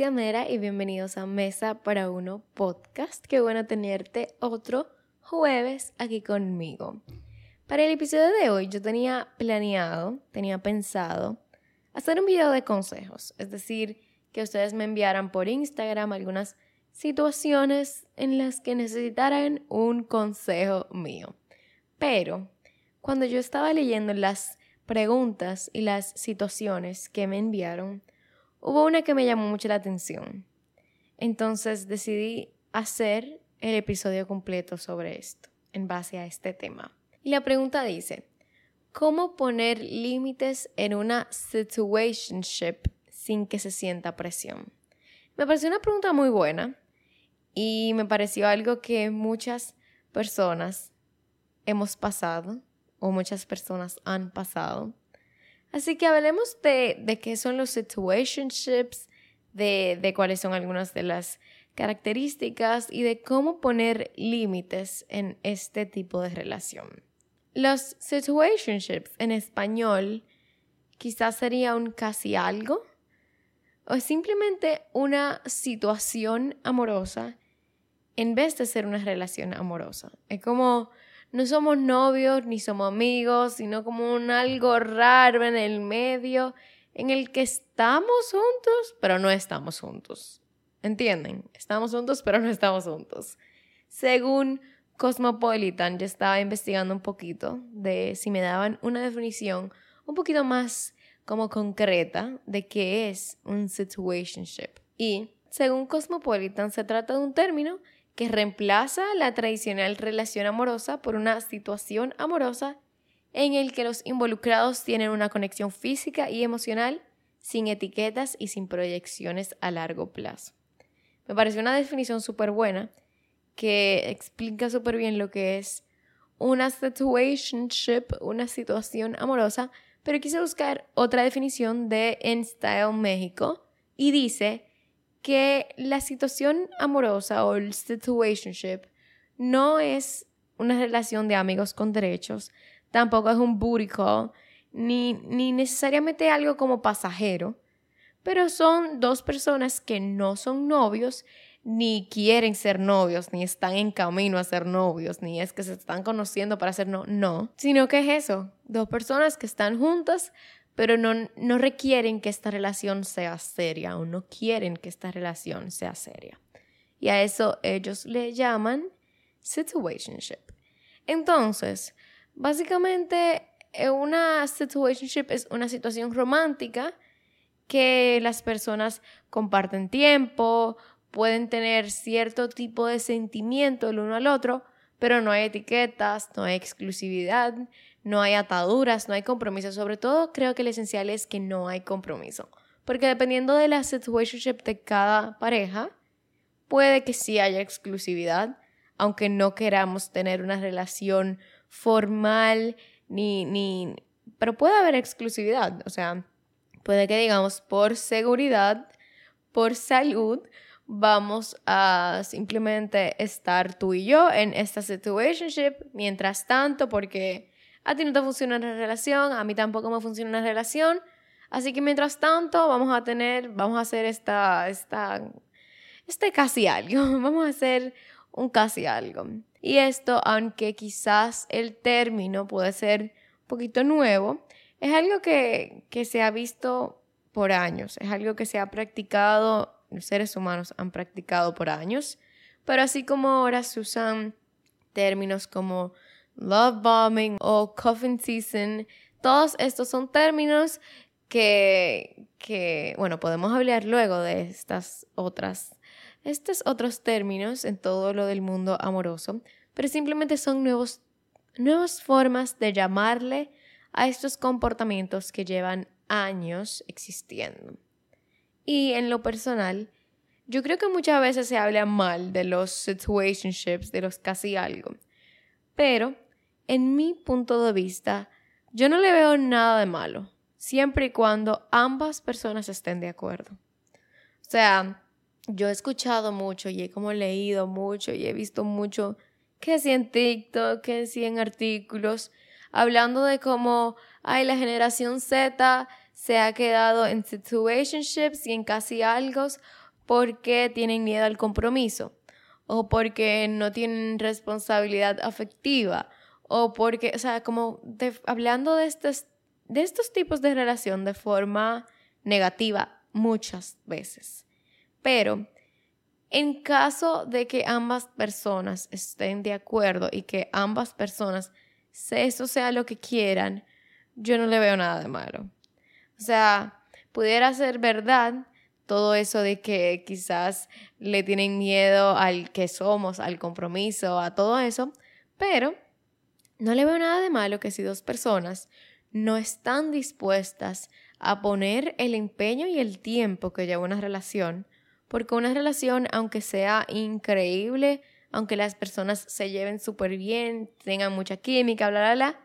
Alicia y bienvenidos a Mesa para Uno Podcast. Qué bueno tenerte otro jueves aquí conmigo. Para el episodio de hoy yo tenía planeado, tenía pensado hacer un video de consejos, es decir, que ustedes me enviaran por Instagram algunas situaciones en las que necesitaran un consejo mío. Pero cuando yo estaba leyendo las preguntas y las situaciones que me enviaron, hubo una que me llamó mucho la atención. Entonces decidí hacer el episodio completo sobre esto, en base a este tema. Y la pregunta dice, ¿cómo poner límites en una situationship sin que se sienta presión? Me pareció una pregunta muy buena y me pareció algo que muchas personas hemos pasado o muchas personas han pasado. Así que hablemos de, qué son los situationships, de, de cuáles son algunas de las características y de cómo poner límites en este tipo de relación. Los situationships en español quizás sería un casi algo o simplemente una situación amorosa en vez de ser una relación amorosa. Es como no somos novios ni somos amigos, sino como un algo raro en el medio en el que estamos juntos, pero no estamos juntos. ¿Entienden? Estamos juntos, pero no estamos juntos. Según Cosmopolitan, yo estaba investigando un poquito de si me daban una definición un poquito más como concreta de qué es un situationship. Y según Cosmopolitan, se trata de un término que reemplaza la tradicional relación amorosa por una situación amorosa en el que los involucrados tienen una conexión física y emocional sin etiquetas y sin proyecciones a largo plazo. Me pareció una definición súper buena que explica súper bien lo que es una situationship, una situación amorosa, pero quise buscar otra definición de InStyle México y dice que la situación amorosa o el situationship no es una relación de amigos con derechos, tampoco es un booty call, ni, ni necesariamente algo como pasajero, pero son dos personas que no son novios, ni quieren ser novios, ni están en camino a ser novios, ni es que se están conociendo para ser no, no, sino que es eso, dos personas que están juntas pero no, no requieren que esta relación sea seria o no quieren que esta relación sea seria. Y a eso ellos le llaman situationship. Entonces, básicamente eh, una situationship es una situación romántica que las personas comparten tiempo, pueden tener cierto tipo de sentimiento el uno al otro, pero no hay etiquetas, no hay exclusividad, no hay ataduras, no hay compromiso. Sobre todo, creo que lo esencial es que no hay compromiso. Porque dependiendo de la situationship de cada pareja, puede que sí haya exclusividad, aunque no queramos tener una relación formal ni, ni, pero puede haber exclusividad. O sea, puede que digamos por seguridad, por salud, vamos a simplemente estar tú y yo en esta situationship mientras tanto porque a ti no te funciona la relación, a mí tampoco me funciona la relación, así que mientras tanto vamos a tener, vamos a hacer esta, esta, este casi algo, vamos a hacer un casi algo. Y esto, aunque quizás el término puede ser un poquito nuevo, es algo que, que se ha visto por años, es algo que se ha practicado los seres humanos han practicado por años, pero así como ahora se usan términos como love bombing o coffin season, todos estos son términos que, que, bueno, podemos hablar luego de estas otras, estos otros términos en todo lo del mundo amoroso, pero simplemente son nuevos, nuevas formas de llamarle a estos comportamientos que llevan años existiendo. Y en lo personal, yo creo que muchas veces se habla mal de los situationships, de los casi algo. Pero, en mi punto de vista, yo no le veo nada de malo, siempre y cuando ambas personas estén de acuerdo. O sea, yo he escuchado mucho y he como leído mucho y he visto mucho, que si en TikTok, que si en artículos, hablando de cómo, ay, la generación Z se ha quedado en situationships y en casi algo porque tienen miedo al compromiso, o porque no tienen responsabilidad afectiva, o porque, o sea, como hablando de estos, de estos tipos de relación de forma negativa muchas veces. Pero en caso de que ambas personas estén de acuerdo y que ambas personas eso sea lo que quieran, yo no le veo nada de malo. O sea, pudiera ser verdad todo eso de que quizás le tienen miedo al que somos, al compromiso, a todo eso, pero no le veo nada de malo que si dos personas no están dispuestas a poner el empeño y el tiempo que lleva una relación, porque una relación, aunque sea increíble, aunque las personas se lleven súper bien, tengan mucha química, bla, bla, bla,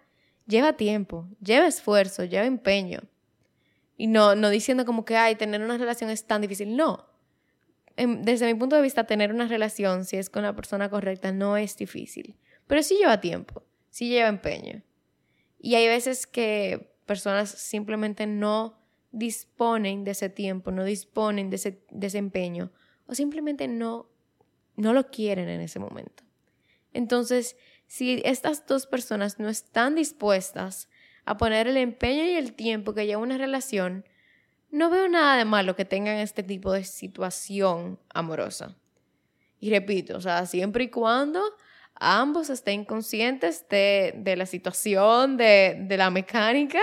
lleva tiempo, lleva esfuerzo, lleva empeño. Y no, no diciendo como que, ay, tener una relación es tan difícil. No. Em, desde mi punto de vista, tener una relación, si es con la persona correcta, no es difícil. Pero sí lleva tiempo, sí lleva empeño. Y hay veces que personas simplemente no disponen de ese tiempo, no disponen de ese desempeño, o simplemente no, no lo quieren en ese momento. Entonces, si estas dos personas no están dispuestas a poner el empeño y el tiempo que lleva una relación, no veo nada de malo que tengan este tipo de situación amorosa. Y repito, o sea, siempre y cuando ambos estén conscientes de, de la situación, de, de la mecánica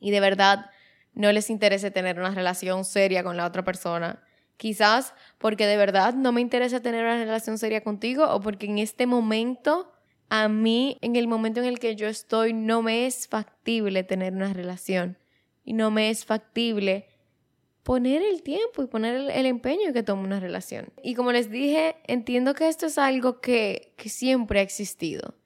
y de verdad no les interese tener una relación seria con la otra persona. Quizás porque de verdad no me interesa tener una relación seria contigo o porque en este momento a mí, en el momento en el que yo estoy, no me es factible tener una relación y no me es factible poner el tiempo y poner el, empeño que toma una relación. Y como les dije, entiendo que esto es algo que, que siempre ha existido.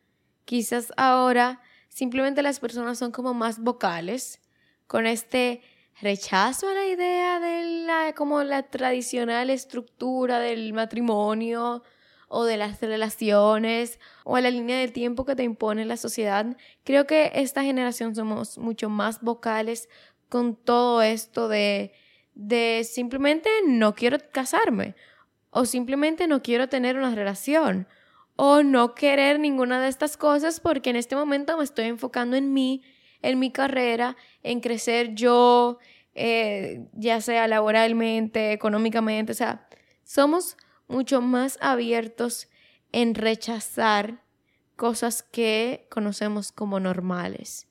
Quizás ahora simplemente las personas son como más vocales con este rechazo a la idea de la como la tradicional estructura del matrimonio o de las relaciones o a la línea del tiempo que te impone la sociedad. Creo que esta generación somos mucho más vocales con todo esto de, de simplemente no quiero casarme o simplemente no quiero tener una relación o no querer ninguna de estas cosas porque en este momento me estoy enfocando en mí, en mi carrera, en crecer yo, eh, ya sea laboralmente, económicamente, o sea, somos mucho más abiertos en rechazar cosas que conocemos como normales.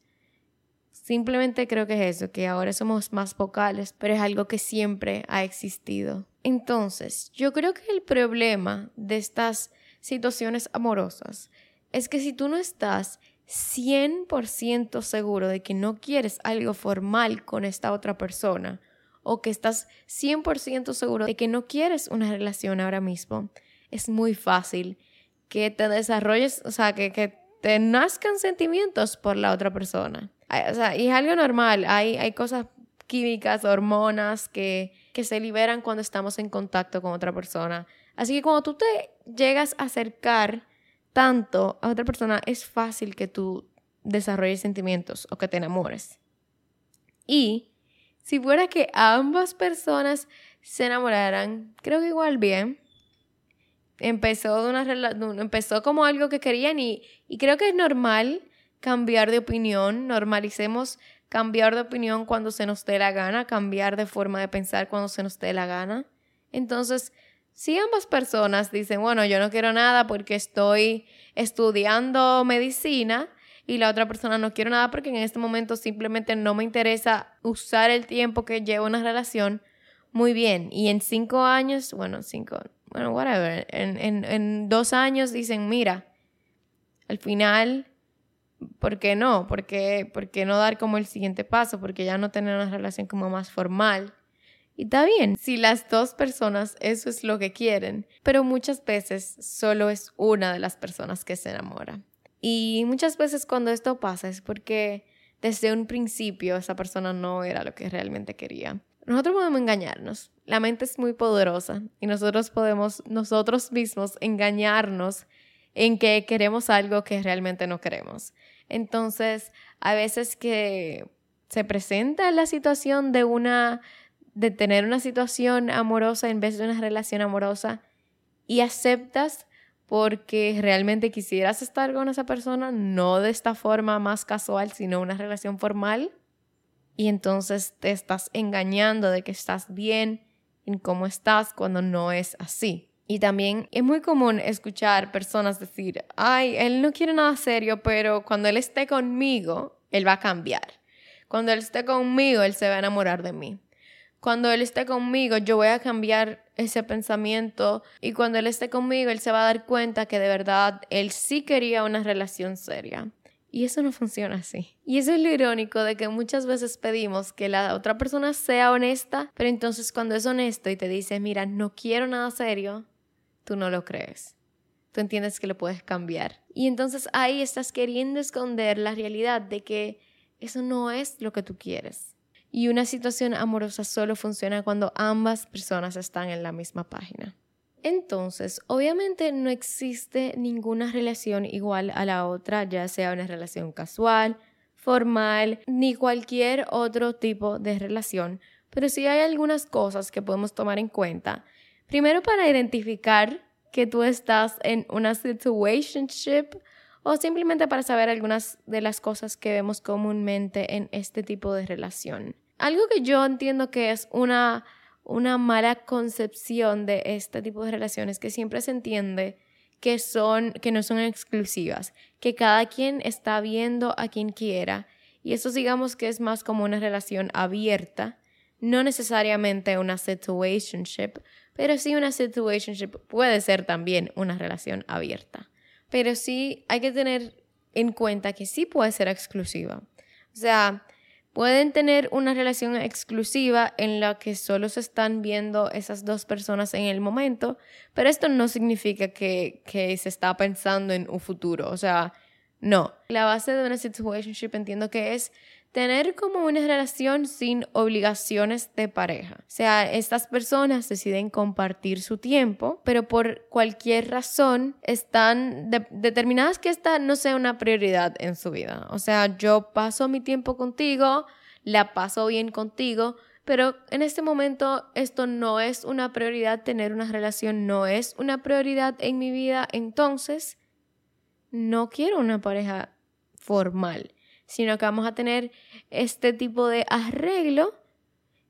Simplemente creo que es eso, que ahora somos más vocales, pero es algo que siempre ha existido. Entonces, yo creo que el problema de estas situaciones amorosas es que si tú no estás 100% seguro de que no quieres algo formal con esta otra persona, o que estás 100% seguro de que no quieres una relación ahora mismo, es muy fácil que te desarrolles, o sea, que, que te nazcan sentimientos por la otra persona. O sea, y es algo normal, hay, hay cosas químicas, hormonas que, que se liberan cuando estamos en contacto con otra persona. Así que cuando tú te llegas a acercar tanto a otra persona, es fácil que tú desarrolles sentimientos o que te enamores. Y si fuera que ambas personas se enamoraran, creo que igual bien. Empezó, de una empezó como algo que querían y, y creo que es normal cambiar de opinión, normalicemos cambiar de opinión cuando se nos dé la gana, cambiar de forma de pensar cuando se nos dé la gana. Entonces, si ambas personas dicen, bueno, yo no quiero nada porque estoy estudiando medicina, y la otra persona no quiero nada porque en este momento simplemente no me interesa usar el tiempo que llevo una relación muy bien. Y en cinco años, bueno, cinco, bueno, whatever, en, en, en dos años dicen, mira, al final, ¿por qué no? ¿Por qué, ¿Por qué no dar como el siguiente paso? Porque ya no tener una relación como más formal. Y está bien, si las dos personas eso es lo que quieren, pero muchas veces solo es una de las personas que se enamora. Y muchas veces cuando esto pasa es porque desde un principio esa persona no era lo que realmente quería. Nosotros podemos engañarnos. La mente es muy poderosa y nosotros podemos nosotros mismos engañarnos en que queremos algo que realmente no queremos. Entonces, a veces que se presenta la situación de una de tener una situación amorosa en vez de una relación amorosa y aceptas porque realmente quisieras estar con esa persona, no de esta forma más casual, sino una relación formal, y entonces te estás engañando de que estás bien en cómo estás cuando no es así. Y también es muy común escuchar personas decir, ay, él no quiere nada serio, pero cuando él esté conmigo, él va a cambiar. Cuando él esté conmigo, él se va a enamorar de mí. Cuando él esté conmigo, yo voy a cambiar ese pensamiento y cuando él esté conmigo, él se va a dar cuenta que de verdad él sí quería una relación seria. Y eso no funciona así. Y eso es lo irónico de que muchas veces pedimos que la otra persona sea honesta, pero entonces cuando es honesto y te dice, mira, no quiero nada serio, tú no lo crees. Tú entiendes que lo puedes cambiar. Y entonces ahí estás queriendo esconder la realidad de que eso no es lo que tú quieres. Y una situación amorosa solo funciona cuando ambas personas están en la misma página. Entonces, obviamente no existe ninguna relación igual a la otra, ya sea una relación casual, formal, ni cualquier otro tipo de relación, pero sí hay algunas cosas que podemos tomar en cuenta. Primero para identificar que tú estás en una situationship o simplemente para saber algunas de las cosas que vemos comúnmente en este tipo de relación. Algo que yo entiendo que es una, una mala concepción de este tipo de relaciones que siempre se entiende que son que no son exclusivas, que cada quien está viendo a quien quiera y eso digamos que es más como una relación abierta, no necesariamente una situationship, pero sí una situationship puede ser también una relación abierta. Pero sí hay que tener en cuenta que sí puede ser exclusiva. O sea, Pueden tener una relación exclusiva en la que solo se están viendo esas dos personas en el momento, pero esto no significa que, se está pensando en un futuro. O sea, no. La base de una situationship entiendo que es tener como una relación sin obligaciones de pareja. O sea, estas personas deciden compartir su tiempo, pero por cualquier razón están determinadas que esta no sea una prioridad en su vida. O sea, yo paso mi tiempo contigo, la paso bien contigo, pero en este momento esto no es una prioridad, tener una relación no es una prioridad en mi vida, entonces no quiero una pareja formal sino que vamos a tener este tipo de arreglo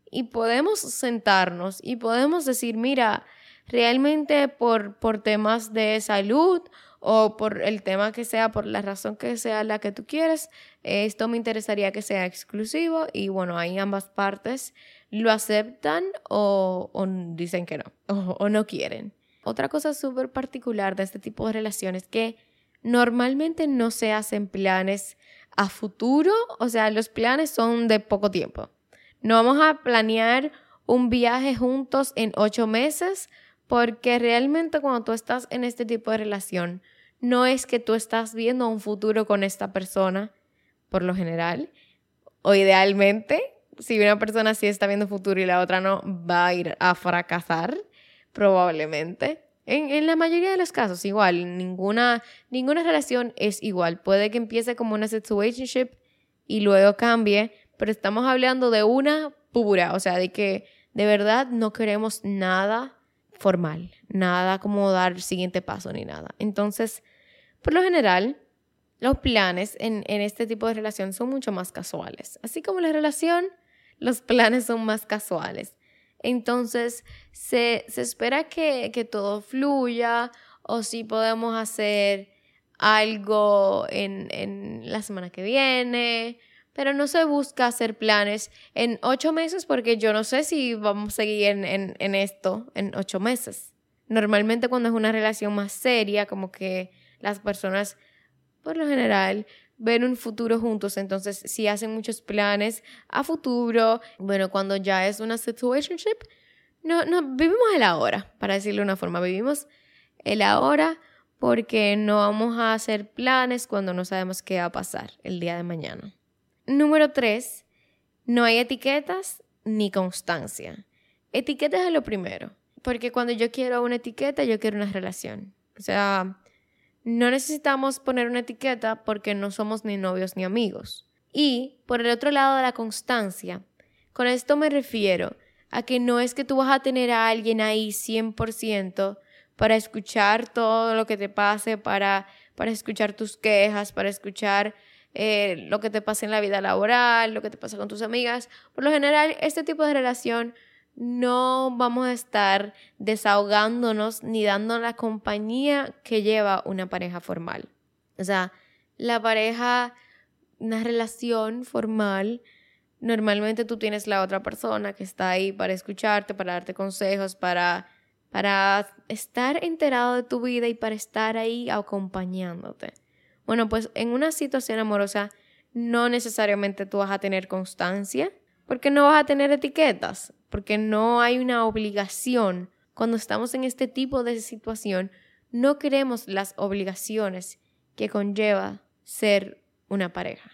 y podemos sentarnos y podemos decir, mira, realmente por, por temas de salud o por el tema que sea, por la razón que sea la que tú quieres, esto me interesaría que sea exclusivo y bueno, ahí ambas partes lo aceptan o, dicen que no o, o no quieren. Otra cosa súper particular de este tipo de relaciones es que normalmente no se hacen planes a futuro, o sea, los planes son de poco tiempo. No vamos a planear un viaje juntos en ocho meses porque realmente cuando tú estás en este tipo de relación, no es que tú estás viendo un futuro con esta persona, por lo general, o idealmente, si una persona sí está viendo futuro y la otra no, va a ir a fracasar, probablemente. En, la mayoría de los casos, igual, ninguna, ninguna relación es igual. Puede que empiece como una situationship y luego cambie, pero estamos hablando de una pura, o sea, de que de verdad no queremos nada formal, nada como dar siguiente paso ni nada. Entonces, por lo general, los planes en, en este tipo de relación son mucho más casuales. Así como la relación, los planes son más casuales. Entonces, se, espera que, todo fluya o si podemos hacer algo en, la semana que viene, pero no se busca hacer planes en ocho meses porque yo no sé si vamos a seguir en, en, esto en ocho meses. Normalmente cuando es una relación más seria, como que las personas, por lo general, ven un futuro juntos, entonces si hacen muchos planes a futuro, bueno, cuando ya es una situationship, no, no, vivimos el ahora, para decirlo de una forma, vivimos el ahora porque no vamos a hacer planes cuando no sabemos qué va a pasar el día de mañana. Número tres, no hay etiquetas ni constancia. Etiquetas es lo primero, porque cuando yo quiero una etiqueta, yo quiero una relación. O sea, no necesitamos poner una etiqueta porque no somos ni novios ni amigos. Y por el otro lado de la constancia, con esto me refiero a que no es que tú vas a tener a alguien ahí 100% para escuchar todo lo que te pase, para, para escuchar tus quejas, para escuchar eh, lo que te pasa en la vida laboral, lo que te pasa con tus amigas. Por lo general, este tipo de relación no vamos a estar desahogándonos ni dando la compañía que lleva una pareja formal. O sea, la pareja, una relación formal, normalmente tú tienes la otra persona que está ahí para escucharte, para darte consejos, para, para estar enterado de tu vida y para estar ahí acompañándote. Bueno, pues en una situación amorosa no necesariamente tú vas a tener constancia, porque no vas a tener etiquetas, porque no hay una obligación. Cuando estamos en este tipo de situación, no queremos las obligaciones que conlleva ser una pareja,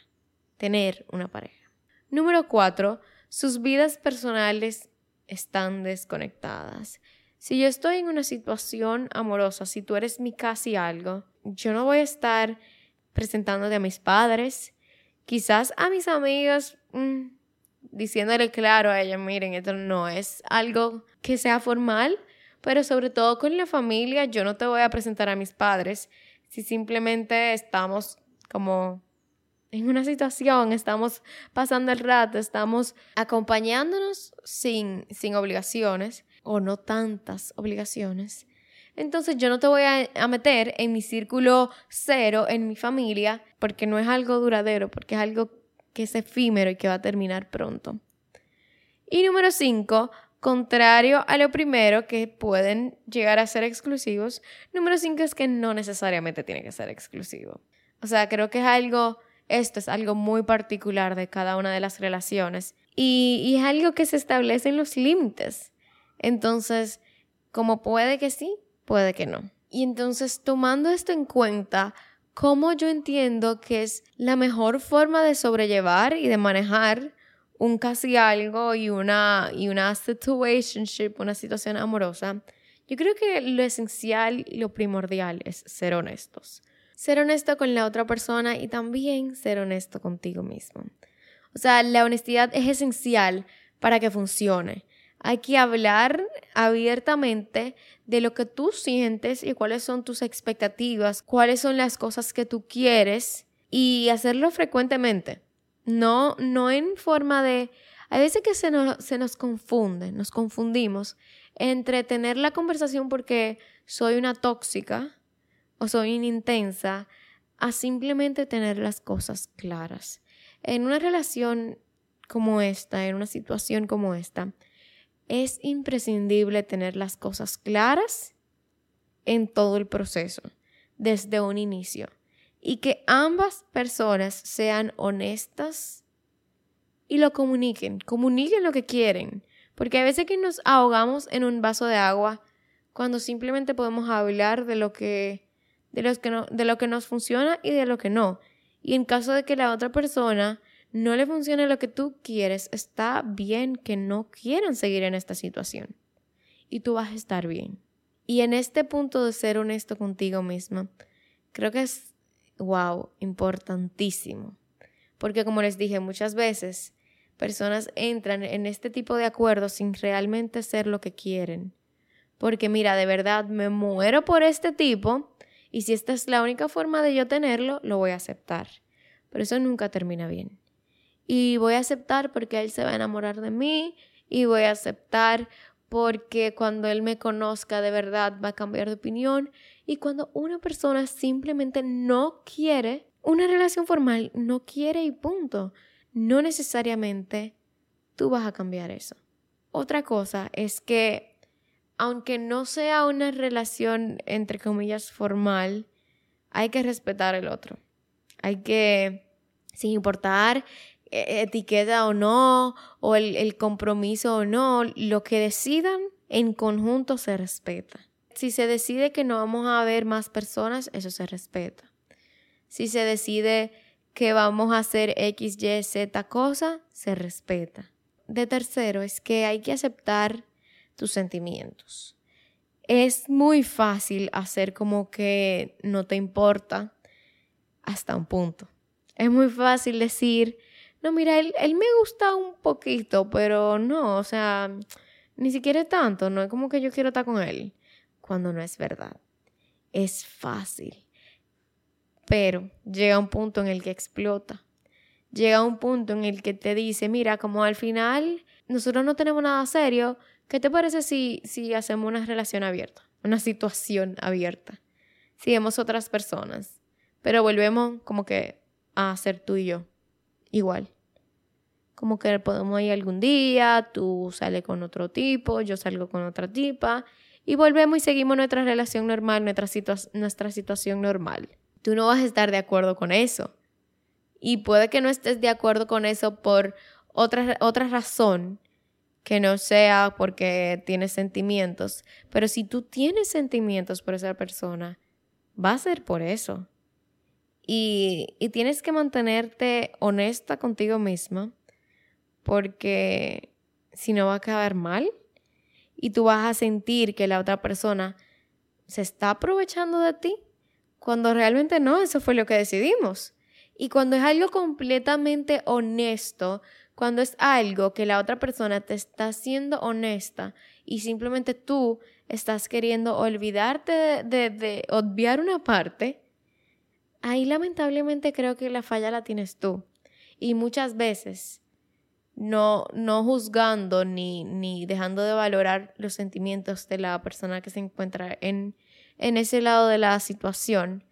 tener una pareja. Número cuatro, sus vidas personales están desconectadas. Si yo estoy en una situación amorosa, si tú eres mi casi algo, yo no voy a estar presentándote a mis padres, quizás a mis amigos, mm, diciéndole claro a ella, miren, esto no es algo que sea formal, pero sobre todo con la familia, yo no te voy a presentar a mis padres si simplemente estamos como en una situación, estamos pasando el rato, estamos acompañándonos sin, sin obligaciones o no tantas obligaciones. Entonces yo no te voy a, meter en mi círculo cero, en mi familia, porque no es algo duradero, porque es algo que es efímero y que va a terminar pronto. Y número cinco, contrario a lo primero, que pueden llegar a ser exclusivos, número cinco es que no necesariamente tiene que ser exclusivo. O sea, creo que es algo esto es algo muy particular de cada una de las relaciones y, es algo que se establece en los límites. Entonces, como puede que sí, puede que no. Y entonces, tomando esto en cuenta, ¿cómo yo entiendo que es la mejor forma de sobrellevar y de manejar un casi algo y una, y una situationship, una situación amorosa? Yo creo que lo esencial y lo primordial es ser honestos ser honesto con la otra persona y también ser honesto contigo mismo. O sea, la honestidad es esencial para que funcione. Hay que hablar abiertamente de lo que tú sientes y cuáles son tus expectativas, cuáles son las cosas que tú quieres y hacerlo frecuentemente. No, no en forma de... Hay veces que se nos, se nos confunde, nos confundimos entre tener la conversación porque soy una tóxica o soy intensa a simplemente tener las cosas claras. En una relación como esta, en una situación como esta, es imprescindible tener las cosas claras en todo el proceso, desde un inicio, y que ambas personas sean honestas y lo comuniquen, comuniquen lo que quieren, porque a veces que nos ahogamos en un vaso de agua cuando simplemente podemos hablar de lo que de, los que no, de lo que nos funciona y de lo que no. Y en caso de que la otra persona no le funcione lo que tú quieres, está bien que no quieran seguir en esta situación. Y tú vas a estar bien. Y en este punto de ser honesto contigo misma, creo que es, wow, importantísimo. Porque como les dije muchas veces, personas entran en este tipo de acuerdos sin realmente ser lo que quieren. Porque mira, de verdad me muero por este tipo, y si esta es la única forma de yo tenerlo, lo voy a aceptar. Pero eso nunca termina bien. Y voy a aceptar porque él se va a enamorar de mí y voy a aceptar porque cuando él me conozca de verdad va a cambiar de opinión y cuando una persona simplemente no quiere una relación formal, no quiere y punto, no necesariamente tú vas a cambiar eso. Otra cosa es que aunque no sea una relación, entre comillas, formal, hay que respetar el otro. Hay que, sin importar etiqueta o no, o el, el compromiso o no, lo que decidan en conjunto se respeta. Si se decide que no vamos a ver más personas, eso se respeta. Si se decide que vamos a hacer X, Y, Z cosa, se respeta. De tercero, es que hay que aceptar tus sentimientos. Es muy fácil hacer como que no te importa hasta un punto. Es muy fácil decir, no, mira, él, él me gusta un poquito, pero no, o sea, Ni siquiera tanto, no es como que yo quiero estar con él, cuando no es verdad. Es fácil. Pero llega un punto en el que explota. Llega un punto en el que te dice, mira, como al final nosotros no tenemos nada serio, ¿qué te parece si, si hacemos una relación abierta? Una situación abierta. Sigamos otras personas. Pero volvemos como que a ser tú y yo. Igual. Como que podemos ir algún día, tú sales con otro tipo, yo salgo con otra tipa, y volvemos y seguimos nuestra relación normal, nuestra, nuestra situación normal. Tú no vas a estar de acuerdo con eso. Y puede que no estés de acuerdo con eso por otra, otra razón que no sea porque tienes sentimientos. Pero si tú tienes sentimientos por esa persona, va a ser por eso. Y, tienes que mantenerte honesta contigo misma porque si no va a quedar mal y tú vas a sentir que la otra persona se está aprovechando de ti cuando realmente no, eso fue lo que decidimos. Y cuando es algo completamente honesto, cuando es algo que la otra persona te está siendo honesta y simplemente tú estás queriendo olvidarte de, de, de obviar una parte, ahí lamentablemente creo que la falla la tienes tú. Y muchas veces no, no juzgando ni, ni dejando de valorar los sentimientos de la persona que se encuentra en, en ese lado de la situación.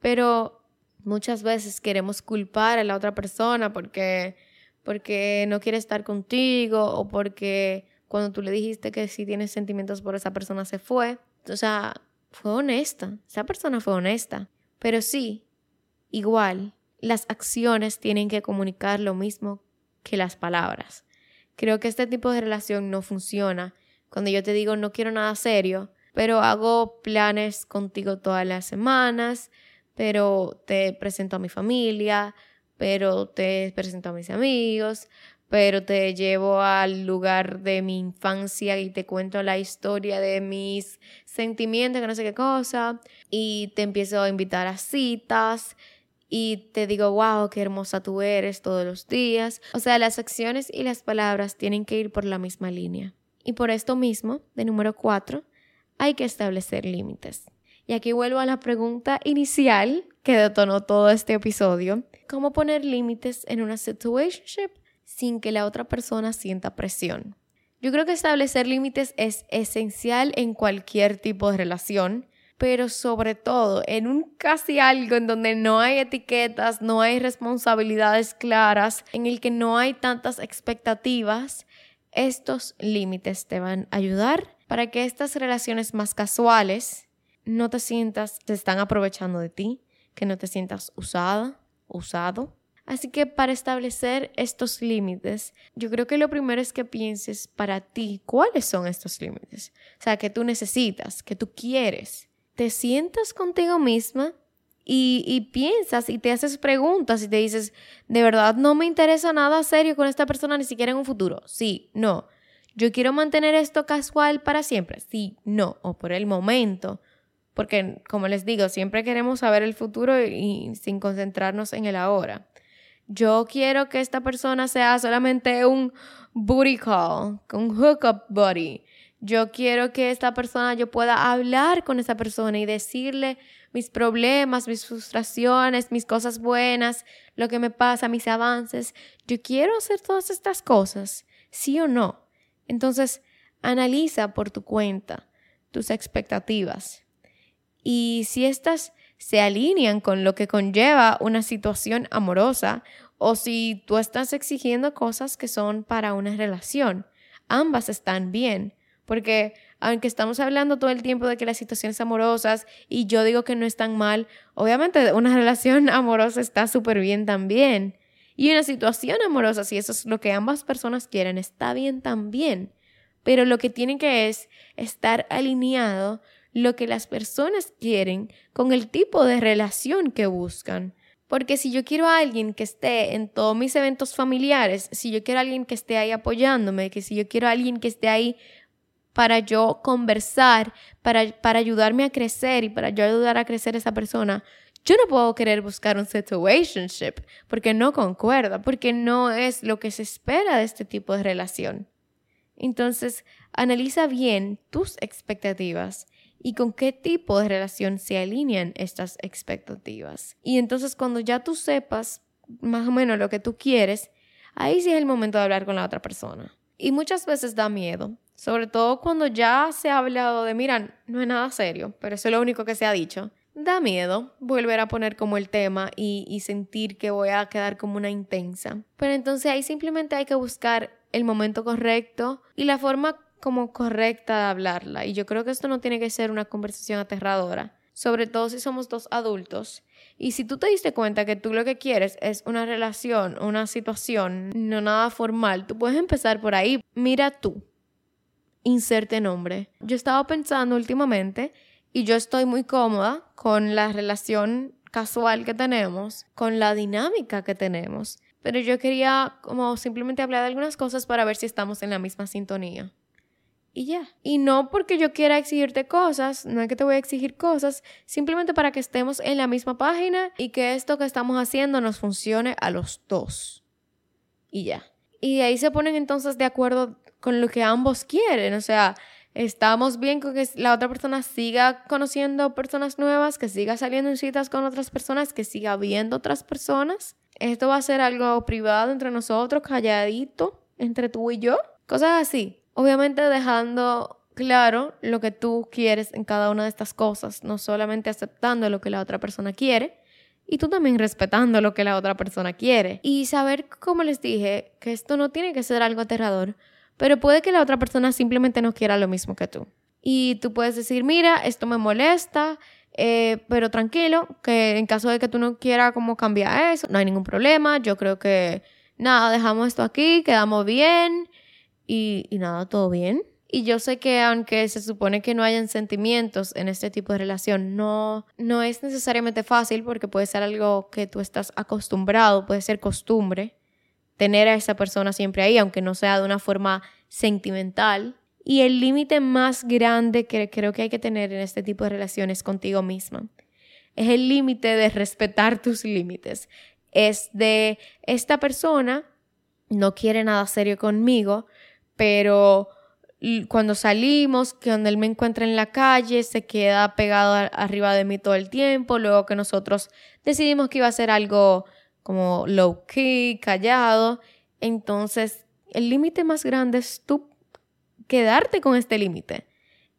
Pero muchas veces queremos culpar a la otra persona porque, porque no quiere estar contigo o porque cuando tú le dijiste que si tienes sentimientos por esa persona se fue. O sea, fue honesta. Esa persona fue honesta. Pero sí, igual, las acciones tienen que comunicar lo mismo que las palabras. Creo que este tipo de relación no funciona cuando yo te digo no quiero nada serio, pero hago planes contigo todas las semanas, pero te presento a mi familia, pero te presento a mis amigos, pero te llevo al lugar de mi infancia y te cuento la historia de mis sentimientos, que no sé qué cosa, y te empiezo a invitar a citas y te digo, wow, qué hermosa tú eres todos los días. O sea, las acciones y las palabras tienen que ir por la misma línea. Y por esto mismo, de número cuatro, hay que establecer límites. Y aquí vuelvo a la pregunta inicial que detonó todo este episodio. ¿Cómo poner límites en una situationship sin que la otra persona sienta presión? Yo creo que establecer límites es esencial en cualquier tipo de relación, pero sobre todo en un casi algo en donde no hay etiquetas, no hay responsabilidades claras, en el que no hay tantas expectativas, estos límites te van a ayudar para que estas relaciones más casuales no te sientas te están aprovechando de ti, que no te sientas usada, usado. Así que para establecer estos límites, yo creo que lo primero es que pienses para ti cuáles son estos límites. O sea, que tú necesitas, que tú quieres te sientas contigo misma y, piensas y te haces preguntas y te dices, de verdad no me interesa nada serio con esta persona ni siquiera en un futuro. Sí, no. Yo quiero mantener esto casual para siempre. Sí, no. O por el momento. Porque, como les digo, siempre queremos saber el futuro y, sin concentrarnos en el ahora. Yo quiero que esta persona sea solamente un booty call, un hookup buddy yo quiero que esta persona, yo pueda hablar con esa persona y decirle mis problemas, mis frustraciones, mis cosas buenas, lo que me pasa, mis avances. Yo quiero hacer todas estas cosas, sí o no. Entonces, analiza por tu cuenta tus expectativas. Y si estas se alinean con lo que conlleva una situación amorosa o si tú estás exigiendo cosas que son para una relación, ambas están bien porque aunque estamos hablando todo el tiempo de que las situaciones amorosas y yo digo que no están mal, obviamente una relación amorosa está súper bien también. Y una situación amorosa, si eso es lo que ambas personas quieren, está bien también. Pero lo que tienen que es estar alineado lo que las personas quieren con el tipo de relación que buscan. Porque si yo quiero a alguien que esté en todos mis eventos familiares, si yo quiero a alguien que esté ahí apoyándome, que si yo quiero a alguien que esté ahí para yo conversar, para, para ayudarme a crecer y para yo ayudar a crecer a esa persona, yo no puedo querer buscar un situationship porque no concuerda, porque no es lo que se espera de este tipo de relación. Entonces, analiza bien tus expectativas y con qué tipo de relación se alinean estas expectativas. Y entonces cuando ya tú sepas más o menos lo que tú quieres, ahí sí es el momento de hablar con la otra persona. Y muchas veces da miedo, sobre todo cuando ya se ha hablado de, mira, no es nada serio, pero eso es lo único que se ha dicho. Da miedo volver a poner como el tema y, y sentir que voy a quedar como una intensa. Pero entonces ahí simplemente hay que buscar el momento correcto y la forma como correcta de hablarla. Y yo creo que esto no tiene que ser una conversación aterradora, sobre todo si somos dos adultos. Y si tú te diste cuenta que tú lo que quieres es una relación, una situación, no nada formal, tú puedes empezar por ahí. Mira tú, inserte nombre. Yo estaba pensando últimamente y yo estoy muy cómoda con la relación casual que tenemos, con la dinámica que tenemos. Pero yo quería como simplemente hablar de algunas cosas para ver si estamos en la misma sintonía y ya. Y no porque yo quiera exigirte cosas, no es que te voy a exigir cosas, simplemente para que estemos en la misma página y que esto que estamos haciendo nos funcione a los dos. Y ya. Y ahí se ponen entonces de acuerdo con lo que ambos quieren, o sea, estamos bien con que la otra persona siga conociendo personas nuevas, que siga saliendo en citas con otras personas, que siga viendo otras personas. Esto va a ser algo privado entre nosotros, calladito, entre tú y yo. Cosas así. Obviamente dejando claro lo que tú quieres en cada una de estas cosas, no solamente aceptando lo que la otra persona quiere, y tú también respetando lo que la otra persona quiere. Y saber, como les dije, que esto no tiene que ser algo aterrador, pero puede que la otra persona simplemente no quiera lo mismo que tú. Y tú puedes decir, mira, esto me molesta, eh, pero tranquilo, que en caso de que tú no quieras como cambiar eso, no hay ningún problema, yo creo que nada, dejamos esto aquí, quedamos bien y, nada, todo bien. Y yo sé que aunque se supone que no hayan sentimientos en este tipo de relación, no, no es necesariamente fácil porque puede ser algo que tú estás acostumbrado, puede ser costumbre tener a esa persona siempre ahí, aunque no sea de una forma sentimental. Y el límite más grande que creo que hay que tener en este tipo de relaciones contigo misma es el límite de respetar tus límites. Es de esta persona no quiere nada serio conmigo, pero cuando salimos, que donde él me encuentra en la calle, se queda pegado arriba de mí todo el tiempo, luego que nosotros decidimos que iba a ser algo como low key, callado, entonces el límite más grande es tú quedarte con este límite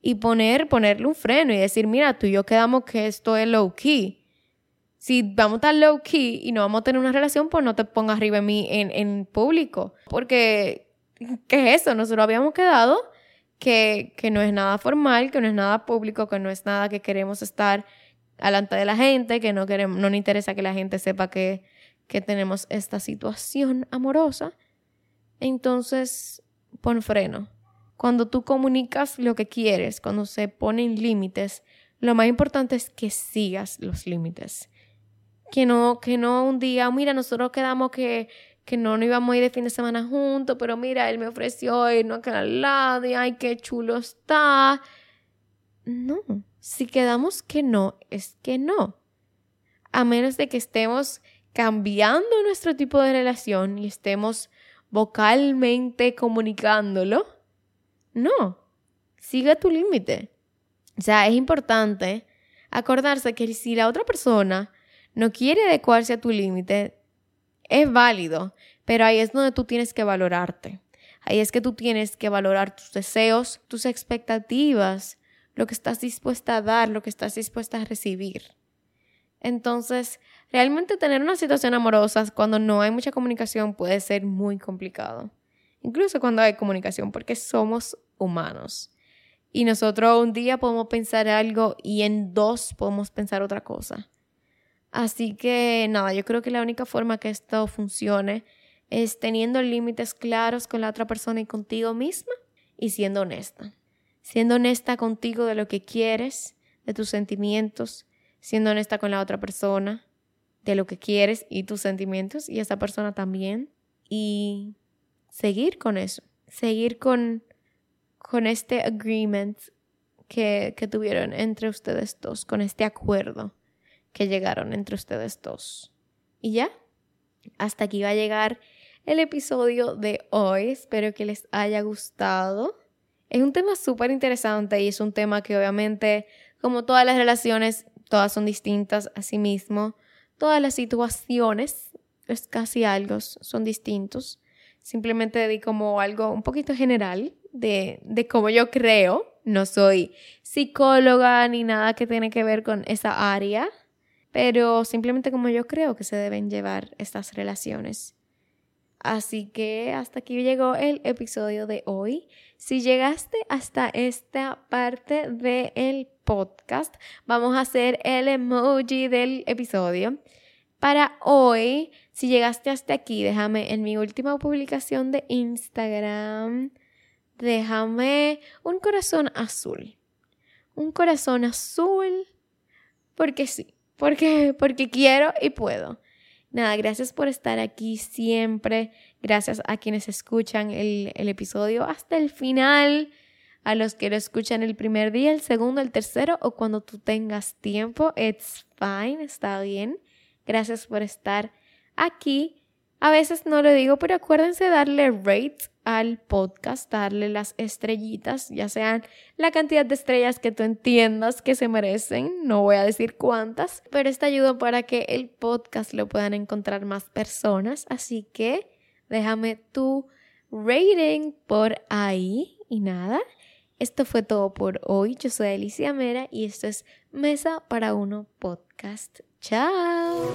y poner, ponerle un freno y decir, mira, tú y yo quedamos que esto es low key. Si vamos estar low key y no vamos a tener una relación, pues no te pongas arriba de mí en, en público. Porque ¿qué es eso? Nosotros habíamos quedado que, que no es nada formal, que no es nada público, que no es nada que queremos estar delante de la gente, que no queremos, no nos interesa que la gente sepa que, que tenemos esta situación amorosa. Entonces, pon freno. Cuando tú comunicas lo que quieres, cuando se ponen límites, lo más importante es que sigas los límites. Que no, que no un día, mira, nosotros quedamos que que no nos íbamos a ir de fin de semana juntos, pero mira, él me ofreció irnos acá al lado y ay, qué chulo está. No, si quedamos que no, es que no. A menos de que estemos cambiando nuestro tipo de relación y estemos vocalmente comunicándolo, no, sigue tu límite. O sea, es importante acordarse que si la otra persona no quiere adecuarse a tu límite, es válido, pero ahí es donde tú tienes que valorarte. Ahí es que tú tienes que valorar tus deseos, tus expectativas, lo que estás dispuesta a dar, lo que estás dispuesta a recibir. Entonces, realmente tener una situación amorosa cuando no hay mucha comunicación puede ser muy complicado. Incluso cuando hay comunicación, porque somos humanos. Y nosotros un día podemos pensar algo y en dos podemos pensar otra cosa. Así que nada, yo creo que la única forma que esto funcione es teniendo límites claros con la otra persona y contigo misma y siendo honesta. Siendo honesta contigo de lo que quieres, de tus sentimientos, siendo honesta con la otra persona, de lo que quieres y tus sentimientos y esa persona también. Y seguir con eso, seguir con, con este agreement que, que tuvieron entre ustedes dos, con este acuerdo que llegaron entre ustedes dos. Y ya, hasta aquí va a llegar el episodio de hoy. Espero que les haya gustado. Es un tema súper interesante y es un tema que obviamente, como todas las relaciones, todas son distintas a sí mismo. Todas las situaciones, es casi algo, son distintos. Simplemente di como algo un poquito general de, de cómo yo creo. No soy psicóloga ni nada que tiene que ver con esa área, pero simplemente como yo creo que se deben llevar estas relaciones. Así que hasta aquí llegó el episodio de hoy. Si llegaste hasta esta parte del podcast, vamos a hacer el emoji del episodio. Para hoy, si llegaste hasta aquí, déjame en mi última publicación de Instagram, déjame un corazón azul. Un corazón azul porque sí, porque, porque quiero y puedo. Nada, gracias por estar aquí siempre. Gracias a quienes escuchan el, el, episodio hasta el final. A los que lo escuchan el primer día, el segundo, el tercero o cuando tú tengas tiempo. It's fine, está bien. Gracias por estar aquí. A veces no lo digo, pero acuérdense darle rate al podcast, darle las estrellitas, ya sean la cantidad de estrellas que tú entiendas que se merecen, no voy a decir cuántas, pero esto ayuda para que el podcast lo puedan encontrar más personas, así que déjame tu rating por ahí y nada. Esto fue todo por hoy. Yo soy Alicia Mera y esto es Mesa para Uno Podcast. Chao.